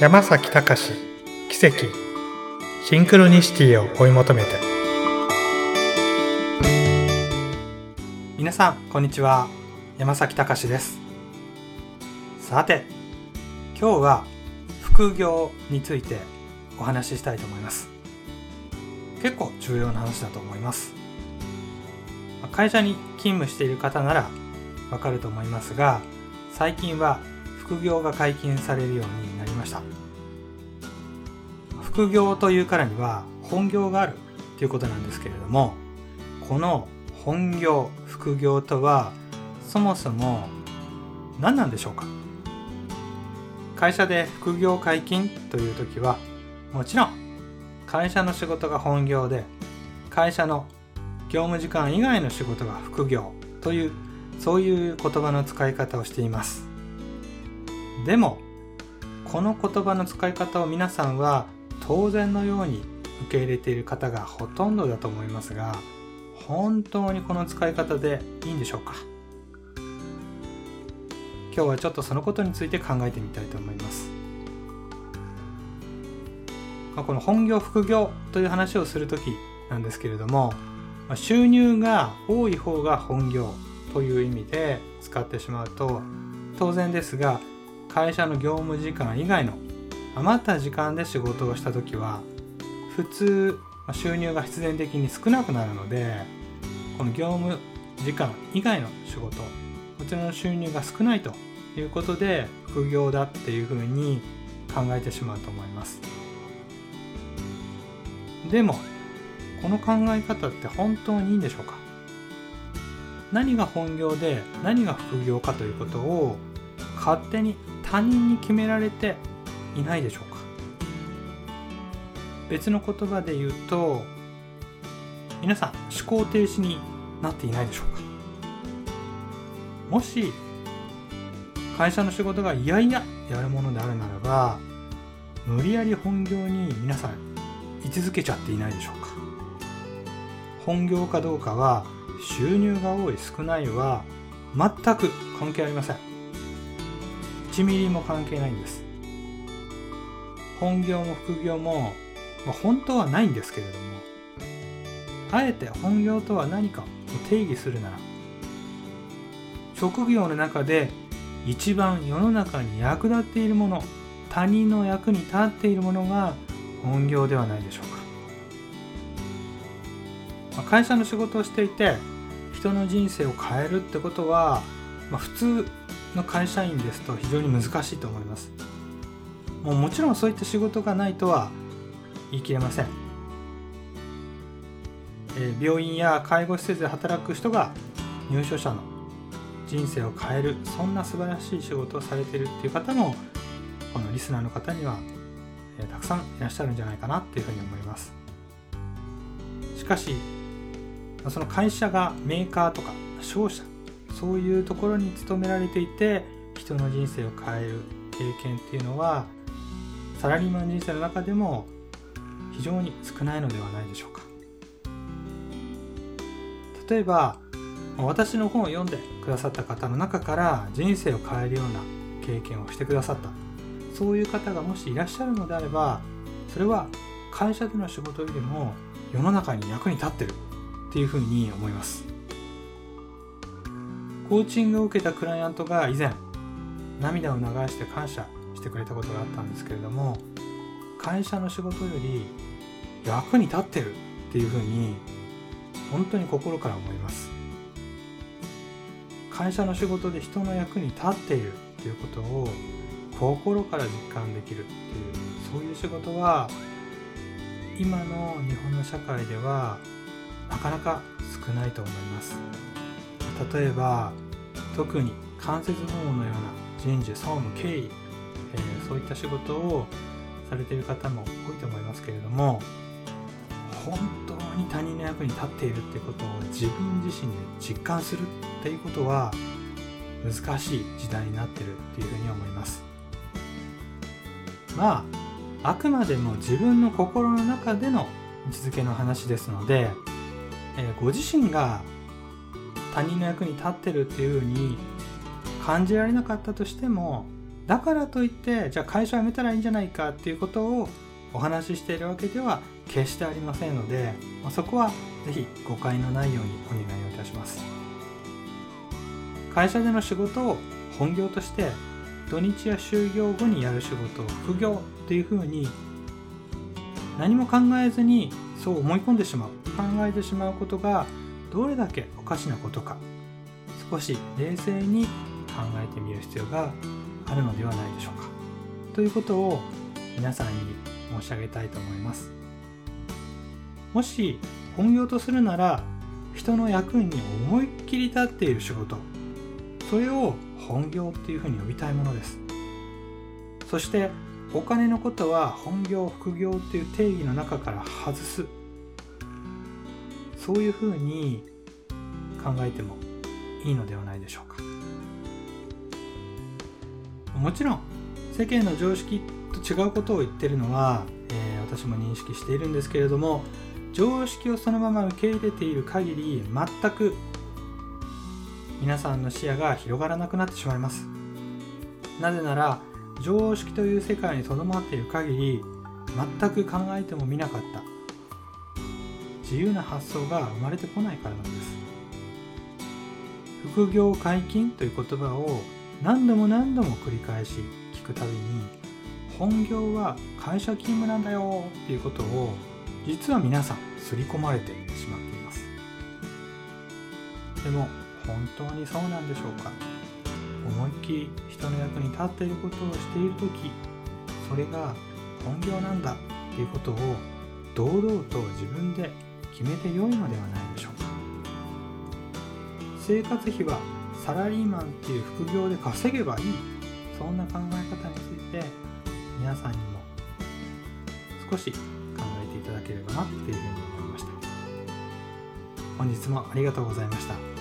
山崎隆奇跡シンクロニシティを追い求めて。皆さんこんにちは。山崎隆です。さて今日は副業についてお話ししたいと思います。結構重要な話だと思います。会社に勤務している方ならわかると思いますが最近は副業が解禁されるようにした。副業というからには本業があるということなんですけれどもこの本業副業とはそもそも何なんでしょうか？会社で副業解禁という時はもちろん会社の仕事が本業で会社の業務時間以外の仕事が副業というそういう言葉の使い方をしています。でもこの言葉の使い方を皆さんは当然のように受け入れている方がほとんどだと思いますが本当にこの使い方でいいんでしょうか？今日はちょっとそのことについて考えてみたいと思います。まあこの本業副業という話をする時なんですけれども収入が多い方が本業という意味で使ってしまうと当然ですが会社の業務時間以外の余った時間で仕事をした時は普通収入が必然的に少なくなるのでこの業務時間以外の仕事こちらの収入が少ないということで副業だっていうふうに考えてしまうと思います。でもこの考え方って本当にいいんでしょうか？何が本業で何が副業かということを勝手に他人に決められていないでしょうか？別の言葉で言うと皆さん思考停止になっていないでしょうか？もし会社の仕事がいやいややるものであるならば無理やり本業に皆さん位置づけちゃっていないでしょうか？本業かどうかは収入が多い少ないは全く関係ありません。1ミリも関係ないんです。本業も副業も、まあ、本当はないんですけれどもあえて本業とは何かを定義するなら職業の中で一番世の中に役立っているもの他人の役に立っているものが本業ではないでしょうか、まあ、会社の仕事をしていて人の人生を変えるってことは、まあ、普通の会社員ですと非常に難しいと思います。もうもちろんそういった仕事がないとは言い切れません、えー、病院や介護施設で働く人が入所者の人生を変えるそんな素晴らしい仕事をされてるっていう方もこのリスナーの方には、えー、たくさんいらっしゃるんじゃないかなっていうふうに思います。しかしその会社がメーカーとか商社そういうところに勤められていて人の人生を変える経験っていうのはサラリーマン人生の中でも非常に少ないのではないでしょうか。例えば私の本を読んでくださった方の中から人生を変えるような経験をしてくださった。そういう方がもしいらっしゃるのであればそれは会社での仕事よりも世の中に役に立ってるっていうふうに思います。コーチングを受けたクライアントが以前涙を流して感謝してくれたことがあったんですけれども会社の仕事より役に立ってるっていうふうに本当に心から思います。会社の仕事で人の役に立っているっていうことを心から実感できるっていうそういう仕事は今の日本の社会ではなかなか少ないと思います。例えば特に間接部門のような人事総務経理、えー、そういった仕事をされている方も多いと思いますけれども本当に他人の役に立っているっていうことを自分自身で実感するっていうことは難しい時代になってるっていうふうに思います。まああくまでも自分の心の中での位置づけの話ですのでえご自身が他人の役に立ってるっていうふうに感じられなかったとしてもだからといってじゃあ会社辞めたらいいんじゃないかっていうことをお話ししているわけでは決してありませんので、まあ、そこは是非誤解のないようにお願いをいたします。会社での仕事を本業として土日や就業後にやる仕事を副業というふうに何も考えずにそう思い込んでしまう考えてしまうことがどれだけおかしなことか少し冷静に考えてみる必要があるのではないでしょうか。ということを皆さんに申し上げたいと思います。もし本業とするなら人の役に思いっきり立っている仕事それを本業っていうふうに呼びたいものです。そしてお金のことは本業副業っていう定義の中から外す。そういうふうに考えてもいいのではないでしょうか。もちろん世間の常識と違うことを言ってるのは、えー、私も認識しているんですけれども常識をそのまま受け入れている限り全く皆さんの視野が広がらなくなってしまいます。なぜなら常識という世界にとどまっている限り全く考えてもみなかった。自由な発想が生まれてこないからなんです。副業解禁という言葉を何度も何度も繰り返し聞くたびに本業は会社勤務なんだよっていうことを実は皆さん刷り込まれてしまっています。でも本当にそうなんでしょうか？思いっきり人の役に立っていることをしている時それが本業なんだっていうことを堂々と自分で決めて良いのではないでしょうか。生活費はサラリーマンっていう副業で稼げばいい。そんな考え方について皆さんにも少し考えていただければなっていうふうに思いました。本日もありがとうございました。